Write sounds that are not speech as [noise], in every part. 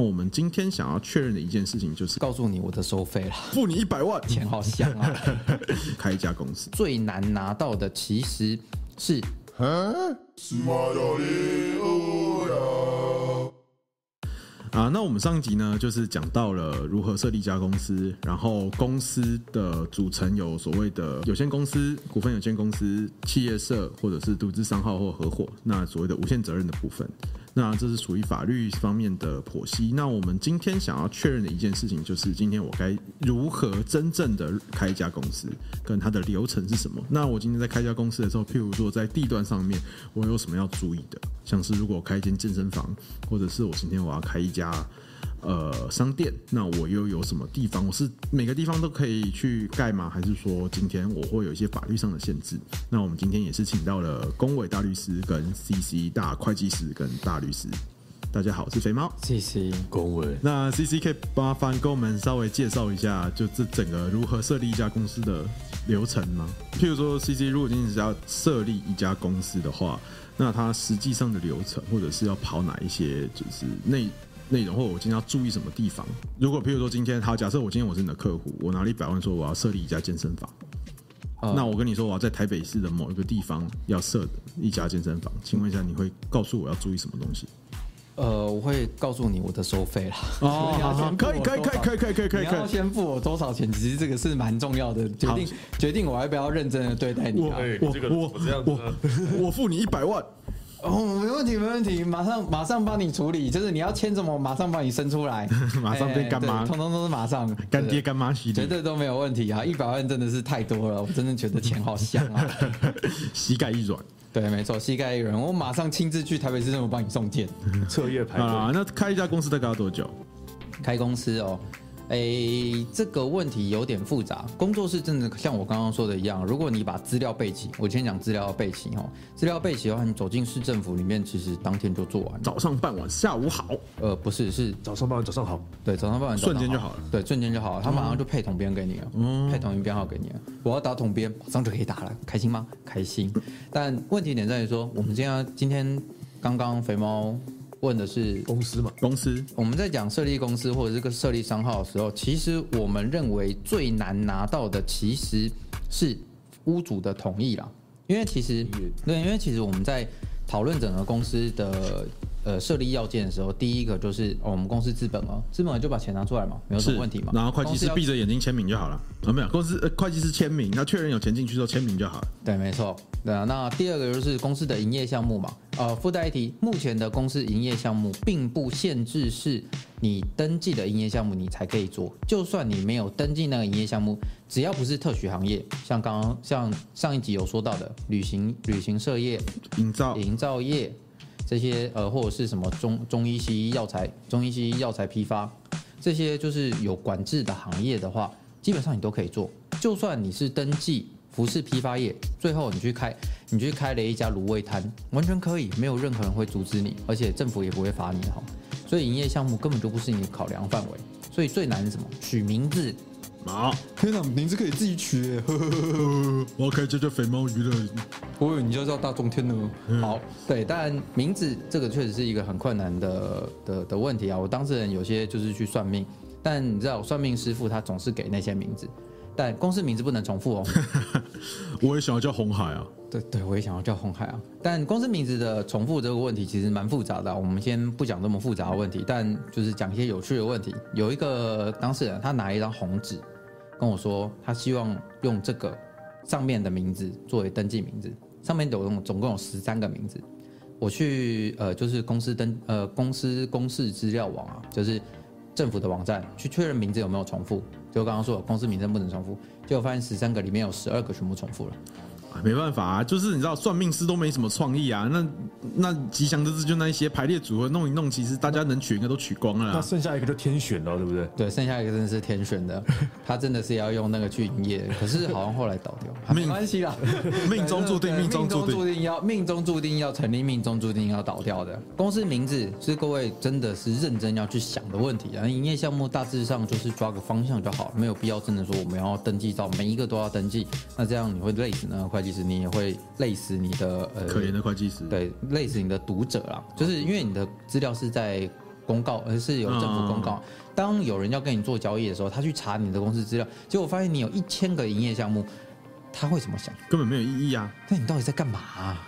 那我们今天想要确认的一件事情就是告诉你我的收费了，付你一百万，钱好香啊！[laughs] 开一家公司最难拿到的其实是。啊，那我们上一集呢，就是讲到了如何设立一家公司，然后公司的组成有所谓的有限公司、股份有限公司、企业社，或者是独资商号或合伙，那所谓的无限责任的部分。那这是属于法律方面的剖析。那我们今天想要确认的一件事情，就是今天我该如何真正的开一家公司，跟它的流程是什么？那我今天在开一家公司的时候，譬如说在地段上面，我有什么要注意的？像是如果开一间健身房，或者是我今天我要开一家。呃，商店，那我又有什么地方？我是每个地方都可以去盖吗？还是说今天我会有一些法律上的限制？那我们今天也是请到了工委大律师跟 CC 大会计师跟大律师。大家好，我是肥猫，CC 公委。那 CC 可以麻烦跟我们稍微介绍一下，就这整个如何设立一家公司的流程吗？譬如说，CC 如果今天是要设立一家公司的话，那它实际上的流程，或者是要跑哪一些，就是内。内容或我今天要注意什么地方？如果譬如说今天好，假设我今天我是你的客户，我拿了一百万说我要设立一家健身房，呃、那我跟你说我要在台北市的某一个地方要设一家健身房，请问一下你会告诉我要注意什么东西？呃，我会告诉你我的收费啦。[laughs] 哦，可以可以可以可以可以可以可以，你要先付我多少钱？其实这个是蛮重要的，决定决定我要不要认真的对待你啊。我我我付你一百万。哦，没问题，没问题，马上马上帮你处理，就是你要签什么，马上帮你生出来，[laughs] 马上变干妈，通通都是马上干爹干妈系列，绝对都没有问题啊！一百万真的是太多了，我真的觉得钱好香啊，[laughs] 膝盖一软，对，没错，膝盖一软，我马上亲自去台北市政府帮你送件，[laughs] 彻夜排啊！那开一家公司大概要多久？开公司哦。哎，这个问题有点复杂。工作室真的像我刚刚说的一样，如果你把资料备齐，我先讲资料要备齐哦。资料备齐的话，你走进市政府里面，其实当天就做完。早上办完，下午好。呃，不是，是早上办完，早上好。对，早上办完，瞬间就好了。对，瞬间就好了。他马上就配统编给你了，嗯，配统一编号给你了。我要打统编，马上就可以打了，开心吗？开心。但问题点在于说，我们今天今天刚刚肥猫。问的是公司嘛？公司，我们在讲设立公司或者这个设立商号的时候，其实我们认为最难拿到的其实是屋主的同意啦。因为其实对，因为其实我们在讨论整个公司的。呃，设立要件的时候，第一个就是、哦、我们公司资本哦，资本额就把钱拿出来嘛，没有什么问题嘛。然后会计师闭着眼睛签名就好了，啊，没有，公司呃会计师签名，那确认有钱进去之后签名就好了。对，没错，对啊。那第二个就是公司的营业项目嘛，呃，附带一提，目前的公司营业项目并不限制是你登记的营业项目你才可以做，就算你没有登记那个营业项目，只要不是特许行业，像刚刚像上一集有说到的旅行旅行社业、营造营造业。这些呃，或者是什么中中医、西医药材、中医、西医药材批发，这些就是有管制的行业的话，基本上你都可以做。就算你是登记服饰批发业，最后你去开，你去开了一家卤味摊，完全可以，没有任何人会阻止你，而且政府也不会罚你哈。所以营业项目根本就不是你的考量范围。所以最难是什么？取名字。好，天哪，名字可以自己取耶！我要开这叫肥猫娱乐，我以为你就叫大中天呢。好，对，但名字这个确实是一个很困难的的的问题啊。我当事人有些就是去算命，但你知道，算命师傅他总是给那些名字，但公司名字不能重复哦。[laughs] 我也想要叫红海啊。对对，我也想要叫红海啊。但公司名字的重复这个问题其实蛮复杂的。我们先不讲这么复杂的问题，但就是讲一些有趣的问题。有一个当事人，他拿一张红纸。跟我说，他希望用这个上面的名字作为登记名字，上面总总共有十三个名字。我去呃，就是公司登呃公司公示资料网啊，就是政府的网站去确认名字有没有重复。就刚刚说公司名称不能重复，结果发现十三个里面有十二个全部重复了。没办法啊，就是你知道算命师都没什么创意啊。那那吉祥的字就那一些排列组合弄一弄，其实大家能取应该都取光了。那剩下一个就天选了，对不对？对，剩下一个真的是天选的，[laughs] 他真的是要用那个去营业，可是好像后来倒掉。没关系啦，[laughs] 命中注定，命中注定要命中注定要成立，命中注定要倒掉的公司名字是各位真的是认真要去想的问题啊。营业项目大致上就是抓个方向就好，没有必要真的说我们要登记到每一个都要登记，那这样你会累死呢？会计师你也会。累死你的呃，可怜的会计师，对，累死你的读者啦，就是因为你的资料是在公告，而是有政府公告。当有人要跟你做交易的时候，他去查你的公司资料，结果发现你有一千个营业项目，他会怎么想？根本没有意义啊！那你到底在干嘛啊？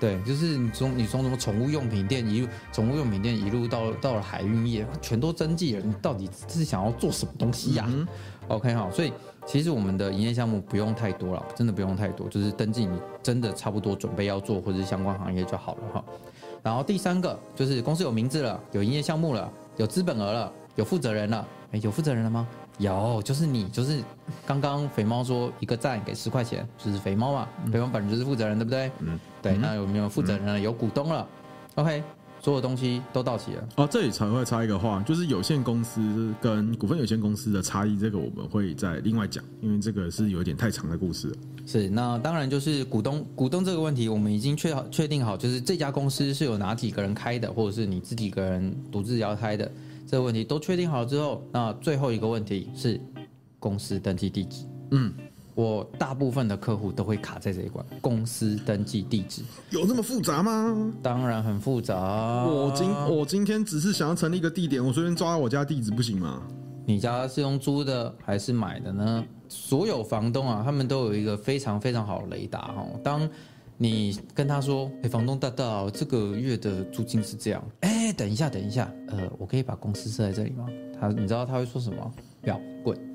对，就是你从你从什么宠物用品店一路，宠物用品店一路到到了海运业，全都登记了。你到底是想要做什么东西呀、啊嗯、？OK 好，所以其实我们的营业项目不用太多了，真的不用太多，就是登记你真的差不多准备要做或者是相关行业就好了哈。然后第三个就是公司有名字了，有营业项目了，有资本额了，有负责人了。哎，有负责人了吗？有，就是你，就是刚刚肥猫说一个赞给十块钱，就是肥猫嘛，肥猫本人就是负责人，对不对？嗯，对。那有没有负责人了？有股东了？OK，所有东西都到齐了。哦，这里才会插一个话，就是有限公司跟股份有限公司的差异，这个我们会再另外讲，因为这个是有点太长的故事了。是，那当然就是股东，股东这个问题，我们已经确好确定好，就是这家公司是有哪几个人开的，或者是你自己个人独自要开的。这个问题都确定好了之后，那最后一个问题是公司登记地址。嗯，我大部分的客户都会卡在这一关，公司登记地址有那么复杂吗？当然很复杂。我今我今天只是想要成立一个地点，我随便抓我家地址不行吗？你家是用租的还是买的呢？所有房东啊，他们都有一个非常非常好的雷达哦。当你跟他说：“哎，房东大大，这个月的租金是这样。”哎，等一下，等一下，呃，我可以把公司设在这里吗？他，你知道他会说什么？不要滚。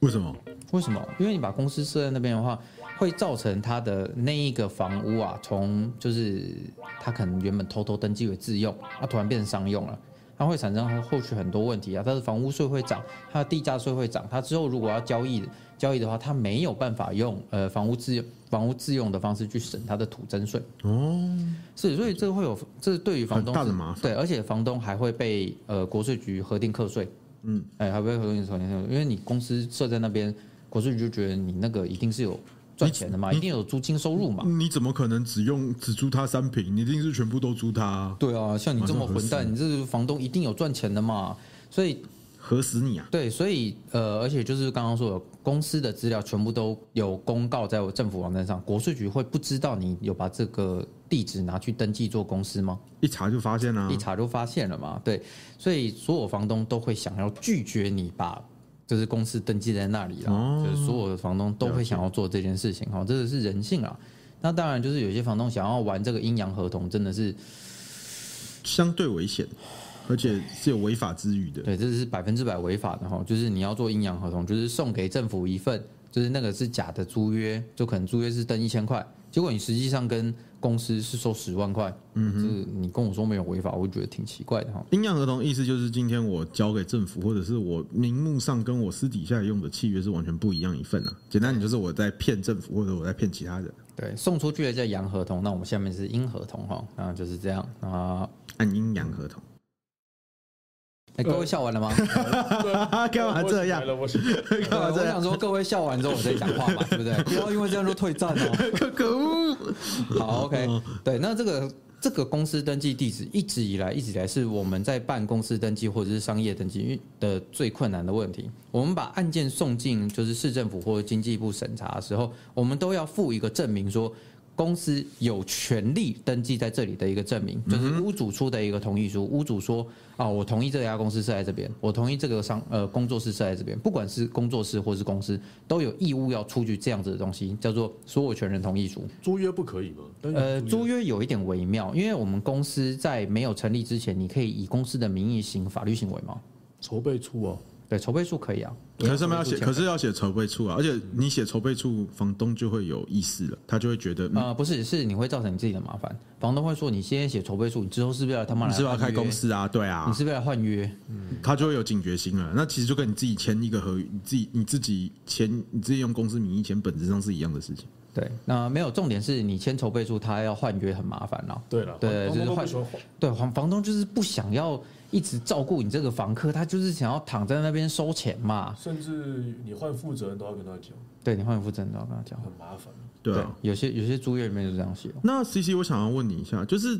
为什么？为什么？因为你把公司设在那边的话，会造成他的那一个房屋啊，从就是他可能原本偷偷登记为自用，他突然变成商用了。它会产生后续很多问题啊，它的房屋税会涨，它的地价税会涨，它之后如果要交易交易的话，它没有办法用呃房屋自用房屋自用的方式去省它的土增税哦，是，所以这个会有这是对于房东大的麻烦，对，而且房东还会被呃国税局核定课税，嗯，哎，还会被核定课税，因为你公司设在那边，国税局就觉得你那个一定是有。赚钱的嘛，一定有租金收入嘛。你怎么可能只用只租他三平？你一定是全部都租他啊。对啊，像你这么混蛋，你这个房东一定有赚钱的嘛。所以核死你啊！对，所以呃，而且就是刚刚说的，公司的资料全部都有公告在我政府网站上，国税局会不知道你有把这个地址拿去登记做公司吗？一查就发现了，一查就发现了嘛。对，所以所有房东都会想要拒绝你把。就是公司登记在那里了，哦、就是所有的房东都会想要做这件事情哈，这个是人性啊。那当然就是有些房东想要玩这个阴阳合同，真的是相对危险，而且是有违法之虞的。对，这是百分之百违法的哈。就是你要做阴阳合同，就是送给政府一份，就是那个是假的租约，就可能租约是登一千块，结果你实际上跟公司是收十万块，嗯，就是你跟我说没有违法，我会觉得挺奇怪的哈。阴阳合同意思就是今天我交给政府，或者是我名目上跟我私底下用的契约是完全不一样一份啊。简单点就是我在骗政府，或者我在骗其他人。对，送出去的叫阳合同，那我们下面是阴合同哈，啊，就是这样啊，按阴阳合同。哎，各位笑完了吗？干嘛这样？干嘛这样？我想说，各位笑完之后我再讲话嘛，对不对？[laughs] 不要因为这样就退战哦。可可恶！好，OK，对，那这个这个公司登记地址一直以来一直以来是我们在办公司登记或者是商业登记的最困难的问题。我们把案件送进就是市政府或者经济部审查的时候，我们都要附一个证明说。公司有权利登记在这里的一个证明，就是屋主出的一个同意书。屋主说：“啊，我同意这家公司设在这边，我同意这个商呃工作室设在这边。不管是工作室或是公司，都有义务要出具这样子的东西，叫做所有权人同意书。租约不可以吗？呃，租约有一点微妙，因为我们公司在没有成立之前，你可以以公司的名义行法律行为吗？筹备处哦。对，筹备处可以啊，可是上面要写，可是要写筹备处啊，而且你写筹备处，房东就会有意思了，他就会觉得，啊、嗯呃，不是，是你会造成你自己的麻烦。房东会说，你先写筹备处，你之后是不是要他妈来？你是不是要开公司啊？对啊，你是不是要换约？嗯，他就会有警觉心了。那其实就跟你自己签一个合约，你自己你自己签，你自己用公司名义签，本质上是一样的事情。对，那没有重点是你签筹备书，他要换约很麻烦了。对了，对，就是换，对房房东就是不想要。一直照顾你这个房客，他就是想要躺在那边收钱嘛。甚至你换负责人都要跟他讲。对，你换负责人都要跟他讲，很麻烦。对啊，有些有些租约里面就这样写。那 CC，我想要问你一下，就是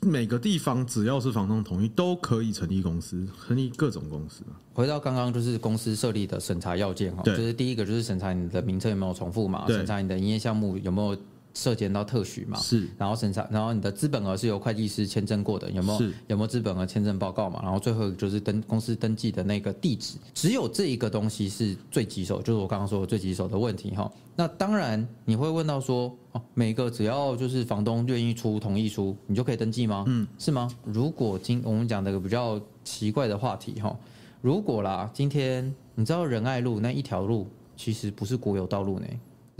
每个地方只要是房东同意，都可以成立公司，成立各种公司。回到刚刚就是公司设立的审查要件哈，就是第一个就是审查你的名称有没有重复嘛，审查你的营业项目有没有涉及到特许嘛？是，然后审查，然后你的资本额是由会计师签证过的，有没有？是有没有资本额签证报告嘛？然后最后就是登公司登记的那个地址，只有这一个东西是最棘手，就是我刚刚说的最棘手的问题哈。那当然你会问到说，哦，每个只要就是房东愿意出同意书，你就可以登记吗？嗯，是吗？如果今我们讲的个比较奇怪的话题哈，如果啦，今天你知道仁爱路那一条路其实不是国有道路呢？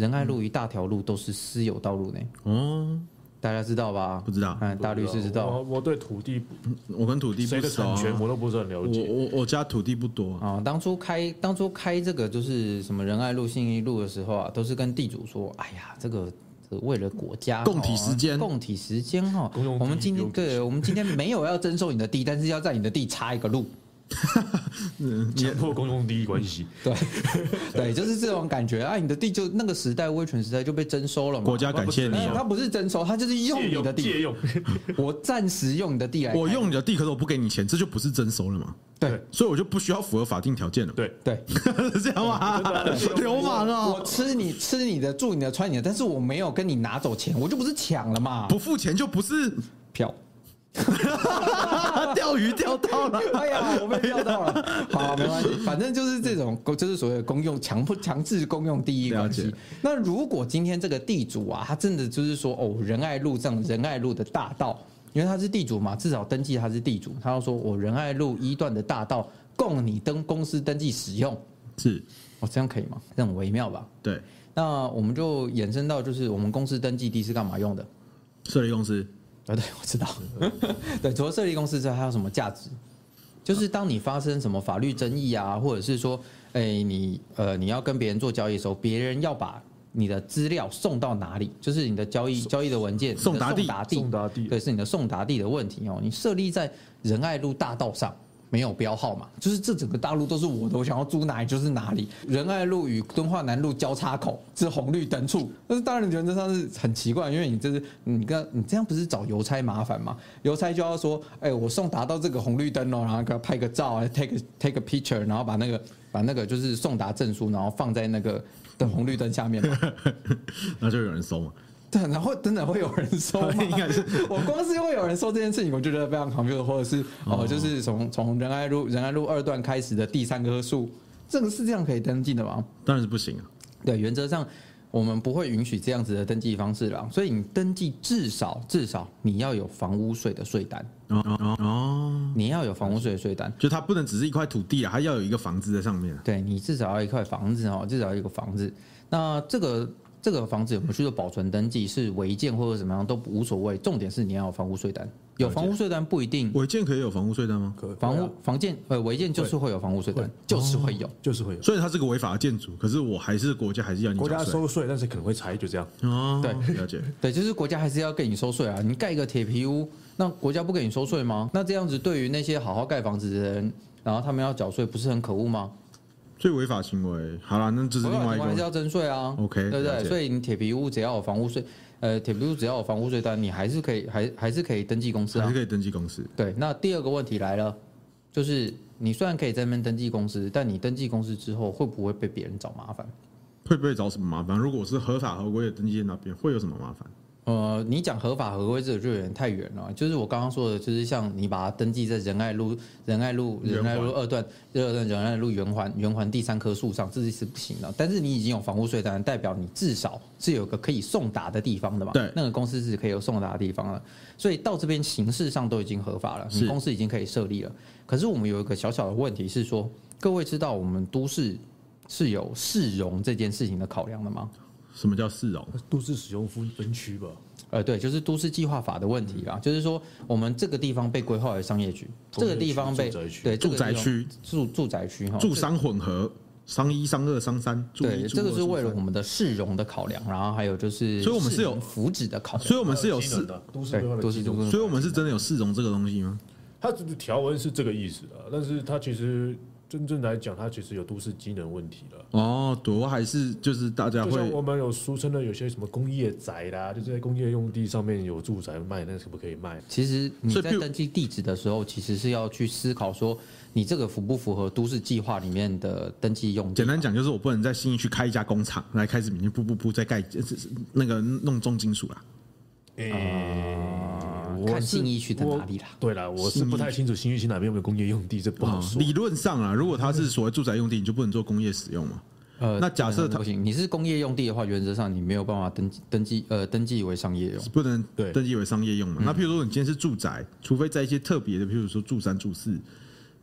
仁爱路一大条路都是私有道路呢。哦，大家知道吧？不知道。嗯，大律师知道。我我对土地，我跟土地谁的产权我都不是很了解。我我我家土地不多啊。当初开当初开这个就是什么仁爱路、信义路的时候啊，都是跟地主说：“哎呀，这个为了国家共体时间，共体时间哈。我们今天对，我们今天没有要征收你的地，但是要在你的地插一个路。” [laughs] 强迫公共利益关系，对 [laughs] 对，就是这种感觉啊！你的地就那个时代威权时代就被征收了嘛？国家感谢你，他不是征收，他就是用你的地，借用。[laughs] 我暂时用你的地来，我用你的地，可是我不给你钱，这就不是征收了嘛？对，所以我就不需要符合法定条件了。对对，是这样吗？流氓啊！我吃你吃你的住你的穿你的，但是我没有跟你拿走钱，我就不是抢了嘛？不付钱就不是票。[laughs] 钓鱼钓到了，哎呀，我被钓到了。[laughs] 好，没关系，反正就是这种，就是所谓的公用强迫强制公用第一关系。那如果今天这个地主啊，他真的就是说，哦，仁爱路上仁爱路的大道，因为他是地主嘛，至少登记他是地主，他要说我仁爱路一段的大道供你登公司登记使用，是，哦，这样可以吗？这很微妙吧？对。那我们就衍生到，就是我们公司登记地是干嘛用的？设立公司。啊，对，我知道。[laughs] 对，除了设立公司之外，还有什么价值？就是当你发生什么法律争议啊，或者是说，哎，你呃，你要跟别人做交易的时候，别人要把你的资料送到哪里？就是你的交易交易的文件送达地，送达地，对，是你的送达地的问题哦。你设立在仁爱路大道上。没有标号嘛，就是这整个大陆都是我的，我想要租哪里就是哪里。仁爱路与敦化南路交叉口是红绿灯处，但是当然原则上是很奇怪，因为你这是你跟你这样不是找邮差麻烦吗？邮差就要说，哎，我送达到这个红绿灯哦，然后给他拍个照啊，take take a picture，然后把那个把那个就是送达证书，然后放在那个的红绿灯下面嘛，[laughs] 那就有人收嘛。[laughs] 对，然后真的会有人收吗？[laughs] 应该是 [laughs] 我光是会有人收这件事情，我就觉得非常 confused，或者是哦，就是从从仁爱路仁爱路二段开始的第三棵树，这个是这样可以登记的吗？当然是不行啊。对，原则上我们不会允许这样子的登记方式了。所以你登记至少至少你要有房屋税的税单哦哦哦，你要有房屋税的税单，就它不能只是一块土地啊，它要有一个房子在上面。对，你至少要一块房子哦，至少要一个房子。那这个。这个房子有没有去做保存登记，是违建或者怎么样都无所谓，重点是你要有房屋税单。有房屋税单不一定违建可以有房屋税单吗？可房屋房建呃违建就是会有房屋税单，就是会有，就是会有。所以它是个违法的建筑，可是我还是国家还是要你国家收税，但是可能会拆，就这样。哦，对，了解。对，就是国家还是要给你收税啊。你盖一个铁皮屋，那国家不给你收税吗？那这样子对于那些好好盖房子的人，然后他们要缴税，不是很可恶吗？最违法行为，好了，那这是另外一个，还是要征税啊。OK，对不对？所以你铁皮屋只要有房屋税，呃，铁皮屋只要有房屋税单，你还是可以，还还是可以登记公司啊，还是可以登记公司。对，那第二个问题来了，就是你虽然可以在那边登记公司，但你登记公司之后，会不会被别人找麻烦？会不会找什么麻烦？如果是合法合规的登记在那边，会有什么麻烦？呃，你讲合法合规这个就有点太远了。就是我刚刚说的，就是像你把它登记在仁爱路、仁爱路、仁爱路二段、二段仁爱路圆环、圆环第三棵树上，这是不行的。但是你已经有房屋税单，代表你至少是有个可以送达的地方的嘛？对，那个公司是可以有送达的地方了。所以到这边形式上都已经合法了，你公司已经可以设立了。可是我们有一个小小的问题是说，各位知道我们都市是有市容这件事情的考量的吗？什么叫市容？都市使用分分区吧。呃，对，就是都市计划法的问题啦。就是说，我们这个地方被规划为商业区，这个地方被对住宅区住住宅区哈，住商混合，商一、商二、商三。对，这个是为了我们的市容的考量，然后还有就是，所以我们是有福祉的考量，所以我们是有市的都市规划，都市所以我们是真的有市容这个东西吗？它这个条文是这个意思的，但是它其实真正来讲，它其实有都市机能问题了。哦，多还是就是大家会，就像我们有俗称的有些什么工业宅啦，就是在工业用地上面有住宅卖，那可不可以卖？其实你在登记地址的时候，其实是要去思考说，你这个符不符合都市计划里面的登记用地？简单讲，就是我不能在新义区开一家工厂来开始明天噗噗噗再盖，那个弄重金属啦。欸呃、看信义区在哪里啦？对啦，我是不太清楚新义区哪边有没有工业用地，这不好说。理论上啊，如果它是所谓住宅用地，你就不能做工业使用嘛。呃，那假设它不行，你是工业用地的话，原则上你没有办法登记登记呃登记为商业用，不能对登记为商业用嘛。嗯、那譬如说你今天是住宅，除非在一些特别的，譬如说住三住四，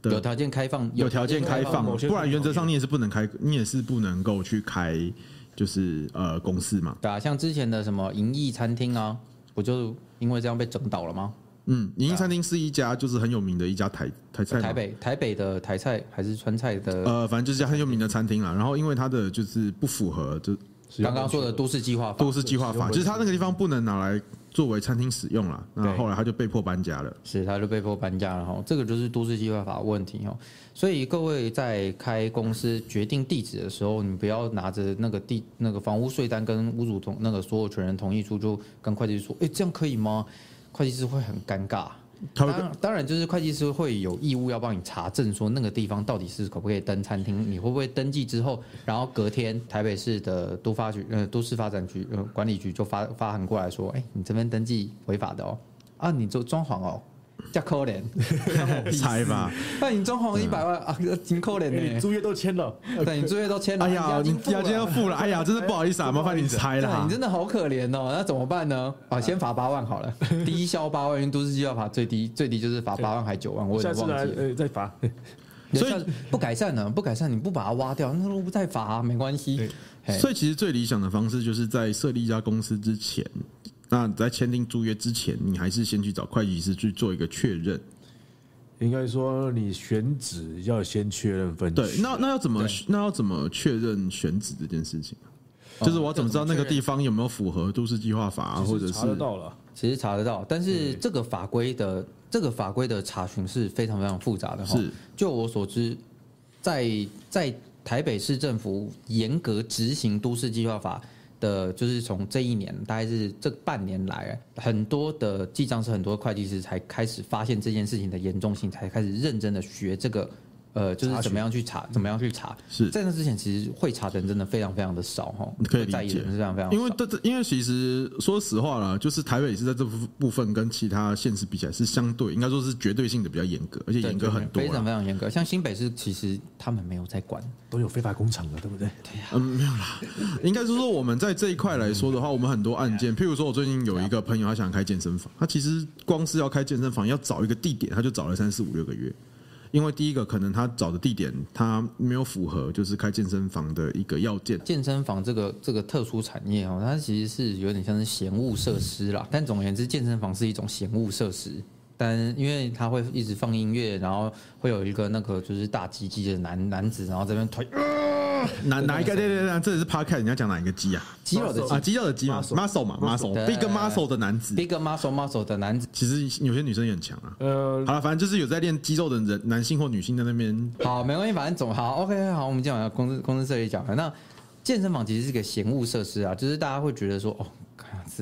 有条件开放，有条件开放，不然原则上你也是不能开，你也是不能够去开，就是呃公司嘛。对啊，像之前的什么银翼餐厅啊，不就因为这样被整倒了吗？嗯，银翼餐厅是一家就是很有名的一家台台菜，台北台北的台菜还是川菜的？呃，反正就是家很有名的餐厅啦。然后因为它的就是不符合就刚刚说的都市计划法，都市计划法，就是它那个地方不能拿来作为餐厅使用了。然后后来他就被迫搬家了，是他就被迫搬家了哈。这个就是都市计划法问题哈。所以各位在开公司决定地址的时候，你不要拿着那个地那个房屋税单跟屋主同那个所有权人同意书就跟会计师说，哎，这样可以吗？会计师会很尴尬，当当然就是会计师会有义务要帮你查证，说那个地方到底是可不可以登餐厅，你会不会登记之后，然后隔天台北市的都发局呃都市发展局呃管理局就发发函过来说，哎，你这边登记违法的哦，啊，你做装潢哦。加可怜，[laughs] 猜吧。那你装潢一百万啊，挺可怜的。租约都签了，对，你租约都签了。哎呀，你押金要付了。哎呀，真是不好意思啊，麻烦你猜了。你真的好可怜哦，那怎么办呢？啊，先罚八万好了，[laughs] 低消八万，因为都市计划罚最低，最低就是罚八万还九万，我也忘记了。呃，再罚。所以不改善呢？不改善，你不把它挖掉，那都不再罚，没关系。所以其实最理想的方式就是在设立一家公司之前。那在签订租约之前，你还是先去找会计师去做一个确认。应该说，你选址要先确认分区。对，那那要怎么那要怎么确认选址这件事情？就是我要怎么知道那个地方有没有符合都市计划法啊？或者是查得到了？其实查得到，但是这个法规的这个法规的查询是非常非常复杂的。是，就我所知，在在台北市政府严格执行都市计划法。的，就是从这一年，大概是这半年来，很多的记账是很多会计师才开始发现这件事情的严重性，才开始认真的学这个。呃，就是怎么样去查，怎么样去查？是在那之前，其实会查的人真的非常非常的少哈。可以理解，是非常非常。因为这这，因为其实说实话啦，就是台北是在这部分跟其他县市比起来是相对，应该说是绝对性的比较严格，而且严格很多，非常非常严格。像新北市，其实他们没有在管，都有非法工厂的，对不对？对呀。嗯，没有啦。应该是说我们在这一块来说的话，我们很多案件，譬如说我最近有一个朋友，他想开健身房，他其实光是要开健身房，要找一个地点，他就找了三四五六个月。因为第一个可能他找的地点他没有符合，就是开健身房的一个要件。健身房这个这个特殊产业哦，它其实是有点像是闲物设施啦。但总而言之，健身房是一种闲物设施。但因为它会一直放音乐，然后会有一个那个就是大鸡鸡的男男子，然后这边推。哪哪一个？对对对，这里是 Podcast，你要讲哪一个肌啊？肌肉的啊，肌肉的肌嘛，muscle 嘛，muscle，big muscle 的男子，big muscle muscle 的男子。其实有些女生也很强啊。呃，好了，反正就是有在练肌肉的人，男性或女性在那边。好，没关系，反正总好，OK，好，我们今晚公司公司这里讲了。那健身房其实是个闲物设施啊，就是大家会觉得说，哦。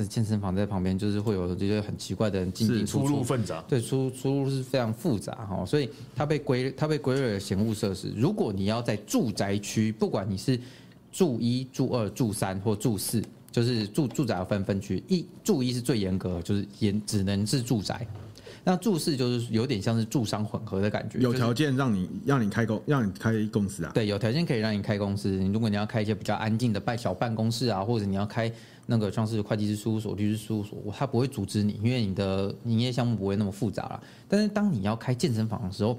是健身房在旁边，就是会有这些很奇怪的人进进出出，出入复杂。对，出出入是非常复杂哈，所以它被归它被归类为闲物设施。如果你要在住宅区，不管你是住一、住二、住三或住四，就是住住宅要分分区。一住一是最严格，就是严只能是住宅。那注释就是有点像是住商混合的感觉，有条件让你让你开公让你开公司啊？对，有条件可以让你开公司。你如果你要开一些比较安静的办小办公室啊，或者你要开。那个像是会计师事务所、律师事务所，他不会阻止你，因为你的营业项目不会那么复杂了。但是当你要开健身房的时候，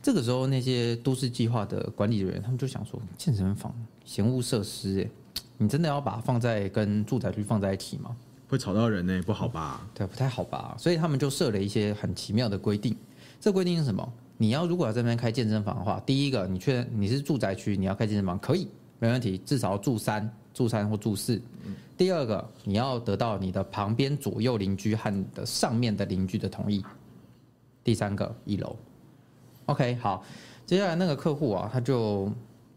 这个时候那些都市计划的管理人员，他们就想说：健身房嫌恶设施，哎，你真的要把它放在跟住宅区放在一起吗？会吵到人呢，不好吧？对，不太好吧？所以他们就设了一些很奇妙的规定。这规定是什么？你要如果要这边开健身房的话，第一个，你确认你是住宅区，你要开健身房可以，没问题，至少要住三。住三或住四，第二个你要得到你的旁边左右邻居和的上面的邻居的同意。第三个一楼，OK 好，接下来那个客户啊，他就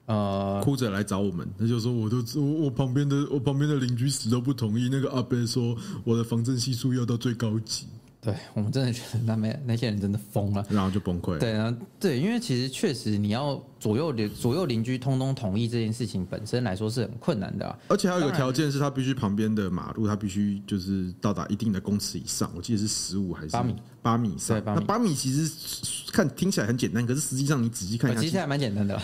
呃哭着来找我们，他就说我都我我旁边的我旁边的邻居死都不同意，那个阿伯说我的防震系数要到最高级。对，我们真的觉得那边那些人真的疯了，然后就崩溃。对，然后对，因为其实确实你要左右邻左右邻居通通同意这件事情本身来说是很困难的啊。而且还有一个条件是，他必须旁边的马路，他必须就是到达一定的公尺以上。我记得是十五还是八米？八米以上。那八米其实看听起来很简单，可是实际上你仔细看一下，其实还蛮简单的。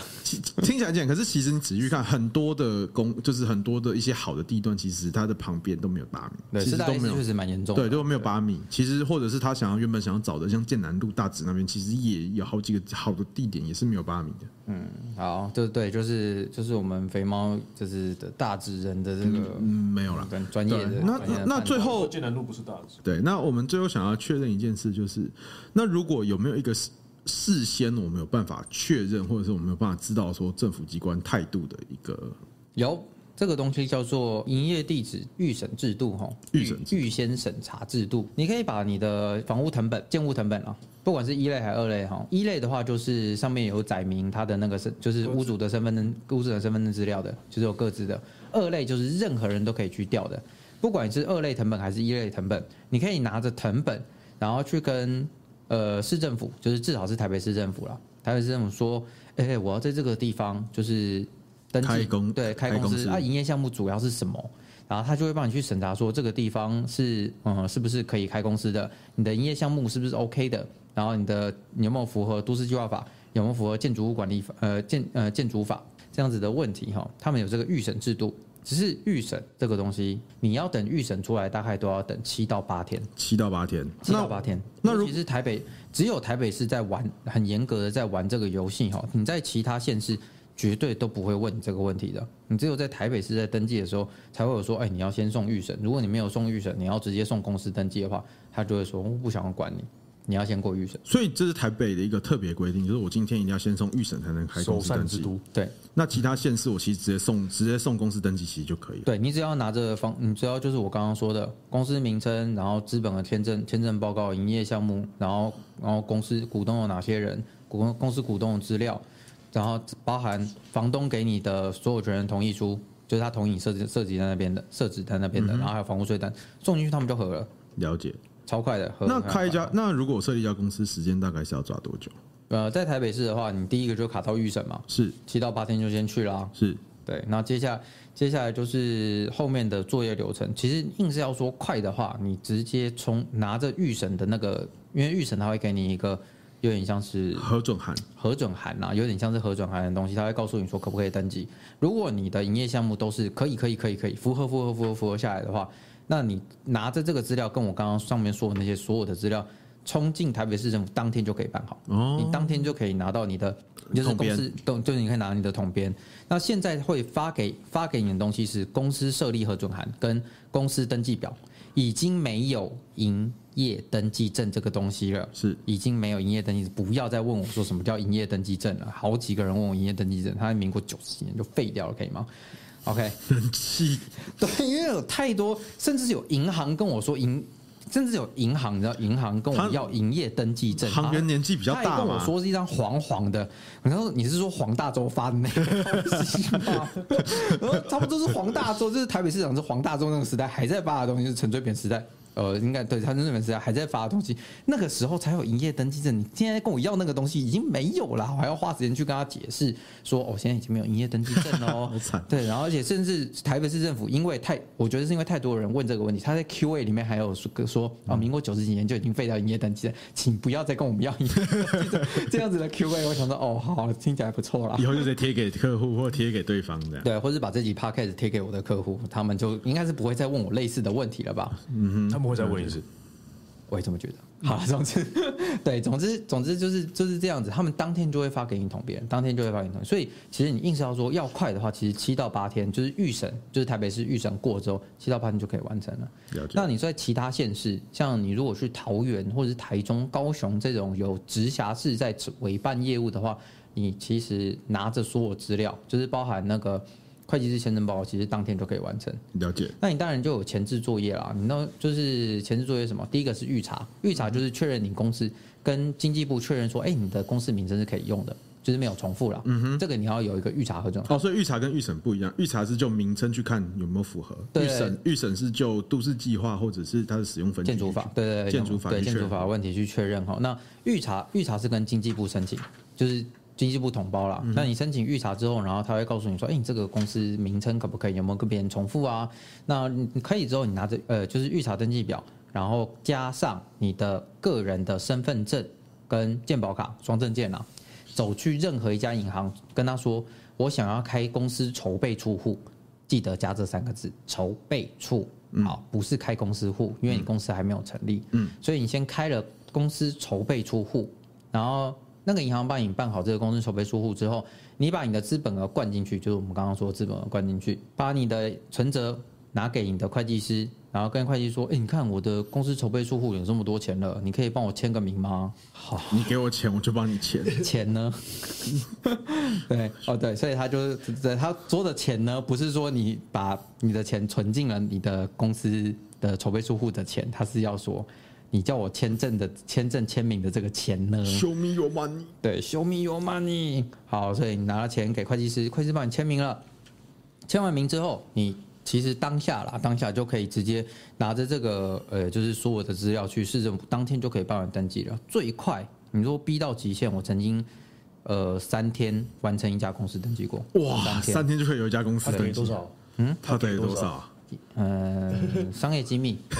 听起来简单，可是其实你仔细看，很多的公就是很多的一些好的地段，其实它的旁边都没有八米，对，其实都没有，确实蛮严重。对，都没有八米。其实或者是他想要原本想要找的，像建南路、大直那边，其实也有好几个好的地点，也是没有八米的。嗯，好，对对，就是就是我们肥猫就是的大直人的这个嗯，没有了，跟专业的。那那最后建南路不是大直。对，那我们最后想要确认一件事，就是那如果有没有一个事先我们有办法确认，或者是我们有办法知道说政府机关态度的一个有。这个东西叫做营业地址预审制度，哈，预审预先审查制度。你可以把你的房屋成本、建物成本啊，不管是一类还是二类，哈，一类的话就是上面有载明他的那个身，就是屋主的身份证、屋主的身份证资料的，就是有各自的。二类就是任何人都可以去调的，不管是二类成本还是一类成本，你可以拿着成本，然后去跟呃市政府，就是至少是台北市政府啦，台北市政府说，哎，我要在这个地方就是。登记对开公司，公司啊，营业项目主要是什么？然后他就会帮你去审查，说这个地方是嗯是不是可以开公司的？你的营业项目是不是 OK 的？然后你的你有没有符合都市计划法？有没有符合建筑物管理法？呃建呃建筑法这样子的问题哈？他们有这个预审制度，只是预审这个东西，你要等预审出来，大概都要等七到八天。七到八天，七到八天。那如果是台北，只有台北市在玩很严格的在玩这个游戏哈，你在其他县市。绝对都不会问你这个问题的，你只有在台北市在登记的时候才会有说，哎，你要先送预审。如果你没有送预审，你要直接送公司登记的话，他就会说我不想要管你，你要先过预审。所以这是台北的一个特别规定，就是我今天一定要先送预审才能开公司登记。对，那其他县市我其实直接送直接送公司登记其实就可以了。对，你只要拿着方，你只要就是我刚刚说的公司名称，然后资本的签证签证报告、营业项目，然后然后公司股东有哪些人，股东公司股东的资料。然后包含房东给你的所有权人同意书，就是他同意设置设置在那边的设置在那边的，然后还有房屋税单送进去，他们就合了。了解，超快的。那开一家，那如果我设立一家公司，时间大概是要抓多久？呃，在台北市的话，你第一个就卡到预审嘛，是七到八天就先去啦。是对，那接下来接下来就是后面的作业流程。其实硬是要说快的话，你直接从拿着预审的那个，因为预审他会给你一个。有点像是核准函，核准函呐，有点像是核准函的东西，他会告诉你说可不可以登记。如果你的营业项目都是可以、可以、可以、可以符合、符合、符合、符合下来的话，那你拿着这个资料，跟我刚刚上面说的那些所有的资料，冲进台北市政府，当天就可以办好。哦，你当天就可以拿到你的，就是公司都，就是你可以拿你的统编。那现在会发给发给你的东西是公司设立核准函跟公司登记表，已经没有营业登记证这个东西了，是已经没有营业登记证，不要再问我说什么叫营业登记证了。好几个人问我营业登记证，他在民国九十几年就废掉了，可以吗？OK，[laughs] 登记对，因为有太多，甚至有银行跟我说银。甚至有银行，你知道，银行跟我要营业登记证，行员年纪比较大，跟我说是一张黄黄的。然后你是说黄大洲发的那个 [laughs] 东西吗？然后差不多是黄大洲，就是台北市长是黄大洲那个时代还在发的东西，是陈水扁时代。呃，应该对，他那边是还在发的东西，那个时候才有营业登记证。你现在跟我要那个东西已经没有了，我还要花时间去跟他解释说，哦，现在已经没有营业登记证了哦。[laughs] 对，然后而且甚至台北市政府，因为太，我觉得是因为太多人问这个问题，他在 Q&A 里面还有说说，啊，民国九十几年就已经废掉营业登记证，请不要再跟我们要营业登记证这样子的 Q&A。我想说，哦，好，听起来不错啦。以后就得贴给客户或贴给对方的，对，或是把这集 Podcast 贴给我的客户，他们就应该是不会再问我类似的问题了吧？嗯哼，他们会再问一次。我也这么觉得。[laughs] 好，总之，对，总之，总之就是就是这样子。他们当天就会发给你统编，当天就会发给你统编。所以，其实你硬是要说要快的话，其实七到八天就是预审，就是台北市预审过之后，七到八天就可以完成了。了。那你在其他县市，像你如果去桃园或者是台中、高雄这种有直辖市在委办业务的话，你其实拿着所有资料，就是包含那个。会计师签证报告其实当天就可以完成。了解。那你当然就有前置作业啦。你那就是前置作业什么？第一个是预查，预查就是确认你公司跟经济部确认说，哎，你的公司名称是可以用的。就是没有重复了。嗯哼，这个你要有一个预查核准。哦，所以预查跟预审不一样，预查是就名称去看有没有符合，预审预审是就都市计划或者是它的使用分建筑法，对对对，建筑法对建筑法的问题去确认哈。那预查预查是跟经济部申请，就是经济部统包了。那你申请预查之后，然后他会告诉你说，哎，你这个公司名称可不可以，有没有跟别人重复啊？那你可以之后，你拿着呃，就是预查登记表。然后加上你的个人的身份证跟健保卡双证件啊，走去任何一家银行，跟他说我想要开公司筹备出户，记得加这三个字筹备处，好，不是开公司户，因为你公司还没有成立，嗯，所以你先开了公司筹备出户，然后那个银行帮你办好这个公司筹备处户之后，你把你的资本额灌进去，就是我们刚刚说的资本额灌进去，把你的存折拿给你的会计师。然后跟会计说：“哎，你看我的公司筹备处户有这么多钱了，你可以帮我签个名吗？”好，你给我钱，我就帮你签。钱呢？对，哦对，所以他就是在他说的钱呢，不是说你把你的钱存进了你的公司的筹备处户的钱，他是要说你叫我签证的签证签名的这个钱呢？Show me your money。对，Show me your money。好，所以你拿了钱给会计师，会计师帮你签名了。签完名之后，你。其实当下啦，当下就可以直接拿着这个呃，就是所有的资料去市政府，当天就可以办完登记了。最快，你说逼到极限，我曾经呃三天完成一家公司登记过。哇，三天，三天就可以有一家公司登记？多少？嗯，他得多少？呃，商业机密 [laughs]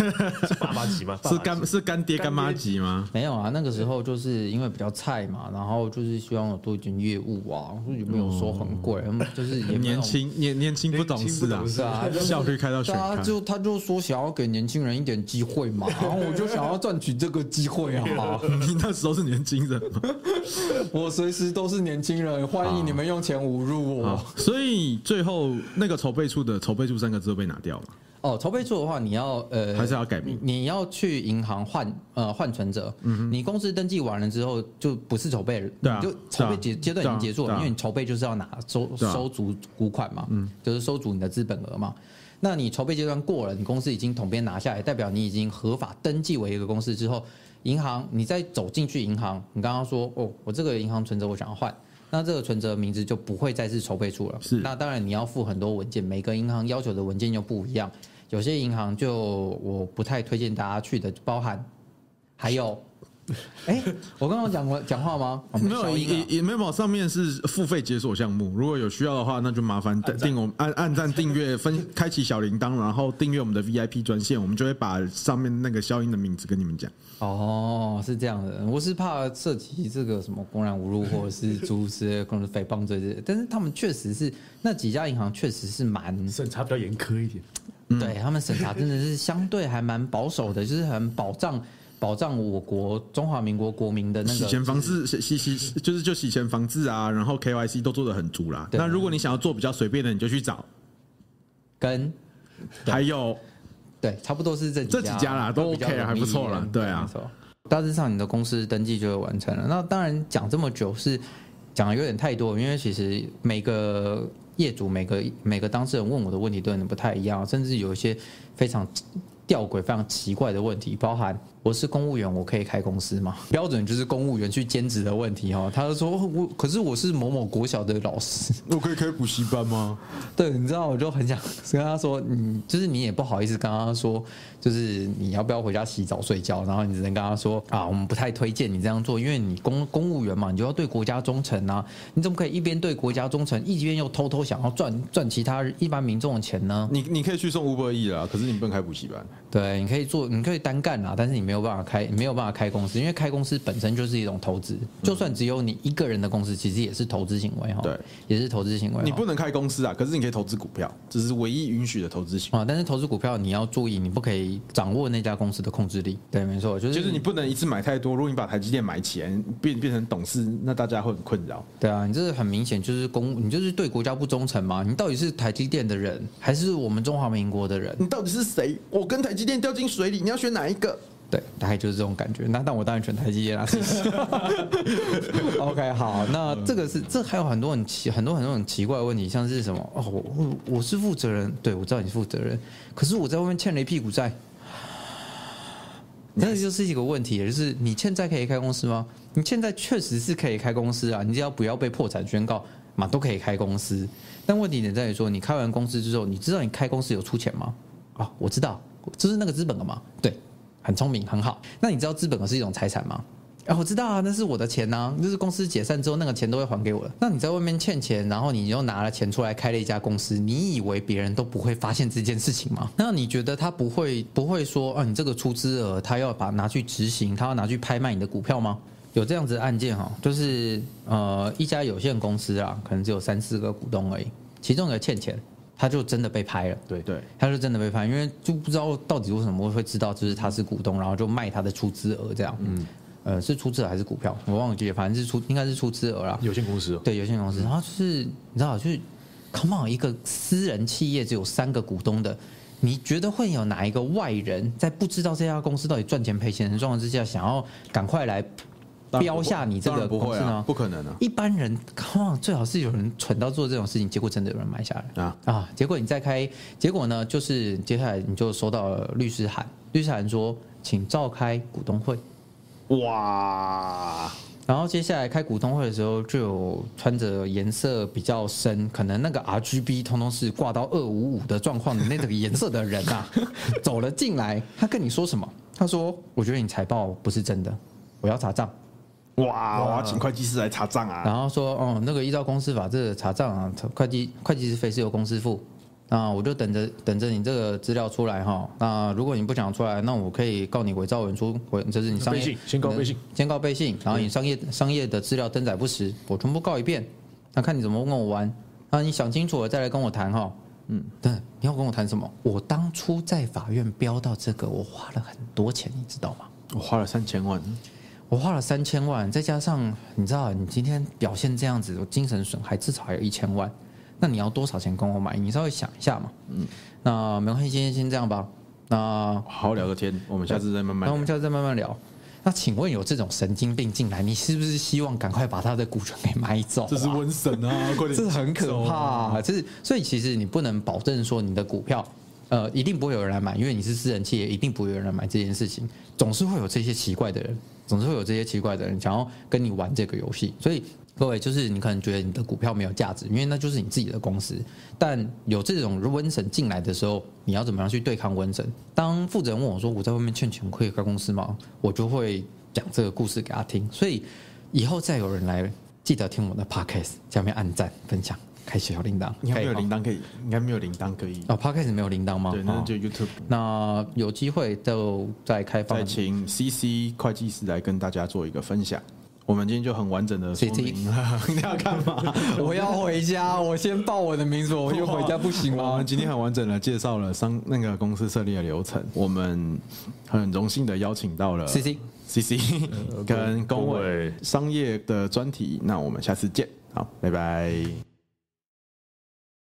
是爸爸级吗？是干是干爹干妈级吗？没有啊，那个时候就是因为比较菜嘛，然后就是希望有多一点业务啊，也没有说很贵，嗯、就是也年轻年年轻不懂事啊，是啊，效率开到全开。他就他就说想要给年轻人一点机会嘛，然后我就想要赚取这个机会啊。[laughs] 你那时候是年轻人吗？[laughs] 我随时都是年轻人，欢迎你们用钱侮辱我。所以最后那个筹备处的筹备处三个字都被拿掉。哦，筹备处的话，你要呃，还是要改名？你要去银行换呃换存折。嗯哼，你公司登记完了之后，就不是筹备了，对啊，就筹备阶阶段已经结束了，因为你筹备就是要拿收收足股款嘛，嗯，就是收足你的资本额嘛。那你筹备阶段过了，你公司已经统编拿下来，代表你已经合法登记为一个公司之后，银行你再走进去银行，你刚刚说哦，我这个银行存折我想要换。那这个存折名字就不会再是筹备处了。是，那当然你要付很多文件，每个银行要求的文件又不一样。有些银行就我不太推荐大家去的，包含还有，哎，我刚刚讲过讲话吗？[laughs] 没有，也也没有。上面是付费解锁项目，如果有需要的话，那就麻烦订我们按按赞、订阅、分开启小铃铛，然后订阅我们的 VIP 专线，我们就会把上面那个消音的名字跟你们讲。哦，是这样的，我是怕涉及这个什么公然侮辱或者是诸如此类公司诽谤这些，但是他们确实是那几家银行确实是蛮审查比较严苛一点。对他们审查真的是相对还蛮保守的，就是很保障保障我国中华民国国民的那个洗钱防治，洗洗就是就洗钱防治啊，然后 KYC 都做的很足啦。那如果你想要做比较随便的，你就去找跟还有对，差不多是这这几家啦，都 OK 啊，还不错啦。对啊，大致上你的公司登记就会完成了。那当然讲这么久是讲的有点太多，因为其实每个。业主每个每个当事人问我的问题都有点不太一样，甚至有一些非常吊诡、非常奇怪的问题，包含。我是公务员，我可以开公司吗？[laughs] 标准就是公务员去兼职的问题哈。他就说我，可是我是某某国小的老师，我可以开补习班吗？[laughs] 对，你知道，我就很想跟他说，你就是你也不好意思跟他说，就是你要不要回家洗澡睡觉？然后你只能跟他说啊，我们不太推荐你这样做，因为你公公务员嘛，你就要对国家忠诚啊。你怎么可以一边对国家忠诚，一边又偷偷想要赚赚其他一般民众的钱呢？你你可以去送 Uber Eats 啊，可是你不能开补习班。对，你可以做，你可以单干啊，但是你没有办法开，没有办法开公司，因为开公司本身就是一种投资。就算只有你一个人的公司，其实也是投资行为哈。对，也是投资行为。你不能开公司啊，可是你可以投资股票，这是唯一允许的投资行为。啊，但是投资股票你要注意，你不可以掌握那家公司的控制力。对，没错，就是就是你不能一次买太多。如果你把台积电买起来，变变成董事，那大家会很困扰。对啊，你这是很明显就是公，你就是对国家不忠诚嘛？你到底是台积电的人，还是我们中华民国的人？你到底是谁？我跟台积电掉进水里。你要选哪一个？对，大概就是这种感觉。那但我当然选台积电啦。[laughs] OK，好，那这个是这还有很多很奇很多很多很奇怪的问题，像是什么？哦，我我是负责人，对，我知道你是负责人，可是我在外面欠了一屁股债。那就是一个问题，就是你现在可以开公司吗？你现在确实是可以开公司啊，你只要不要被破产宣告嘛，都可以开公司。但问题点在于说，你开完公司之后，你知道你开公司有出钱吗？啊，我知道，这是那个资本了嘛？对，很聪明，很好。那你知道资本额是一种财产吗？啊，我知道啊，那是我的钱呐、啊，就是公司解散之后，那个钱都会还给我的。那你在外面欠钱，然后你又拿了钱出来开了一家公司，你以为别人都不会发现这件事情吗？那你觉得他不会不会说啊，你这个出资额他要把拿去执行，他要拿去拍卖你的股票吗？有这样子的案件哈，就是呃一家有限公司啊，可能只有三四个股东而已，其中一个欠钱，他就真的被拍了。对对，他就真的被拍，因为就不知道到底为什么会知道，就是他是股东，然后就卖他的出资额这样。嗯。呃，是出资额还是股票？我忘记了，反正是出，应该是出资额啦。有限公司哦。对，有限公司。然后就是你知道，就是，come on，一个私人企业只有三个股东的，你觉得会有哪一个外人在不知道这家公司到底赚钱赔钱的状况之下，想要赶快来标下你这个公司呢？不可能啊！一般人 on，最好是有人蠢到做这种事情，结果真的有人买下来啊啊！结果你再开，结果呢，就是接下来你就收到了律师函，律师函说，请召开股东会。哇！然后接下来开股东会的时候，就有穿着颜色比较深，可能那个 RGB 通通是挂到二五五的状况的那个颜色的人啊，[laughs] 走了进来。他跟你说什么？他说：“我觉得你财报不是真的，我要查账。”哇！我要请会计师来查账啊。然后说：“哦，那个依照公司法，这个查账啊，会计会计师费是由公司付。”那我就等着等着你这个资料出来哈。那如果你不想出来，那我可以告你伪造文书，伪就是你商业先告背信，先告背信，然后你商业商业的资料登载不实，我全部告一遍。那看你怎么跟我玩。那你想清楚了再来跟我谈哈。嗯，对，你要跟我谈什么？我当初在法院标到这个，我花了很多钱，你知道吗？我花了三千万，我花了三千万，再加上你知道，你今天表现这样子，我精神损害至少还有一千万。那你要多少钱跟我买？你稍微想一下嘛。嗯，那没关系，今天先这样吧。那好好聊个天，我们下次再慢慢。那我们下次再慢慢聊。那请问有这种神经病进来，你是不是希望赶快把他的股权给买走？这是瘟神啊，快点！这是很可怕啊。这是所以其实你不能保证说你的股票，呃，一定不会有人来买，因为你是私人企业，一定不会有人来买这件事情。总是会有这些奇怪的人，总是会有这些奇怪的人想要跟你玩这个游戏，所以。各位，就是你可能觉得你的股票没有价值，因为那就是你自己的公司。但有这种瘟神进来的时候，你要怎么样去对抗瘟神？当负责人问我说：“我在外面欠钱可以开公司吗？”我就会讲这个故事给他听。所以以后再有人来，记得听我的 podcast，下面按赞、分享、开小铃铛。应该没有铃铛可以，应该没有铃铛可以。哦，podcast 没有铃铛吗？对，那就 YouTube。那有机会就再开放，再请 CC 会计师来跟大家做一个分享。我们今天就很完整的说明了，[laughs] 你要干嘛？[laughs] 我要回家，我先报我的名字，我又回家不行吗？我们今天很完整的介绍了商那个公司设立的流程，我们很荣幸的邀请到了 CC CC 跟工委商业的专题，那我们下次见，好，拜拜。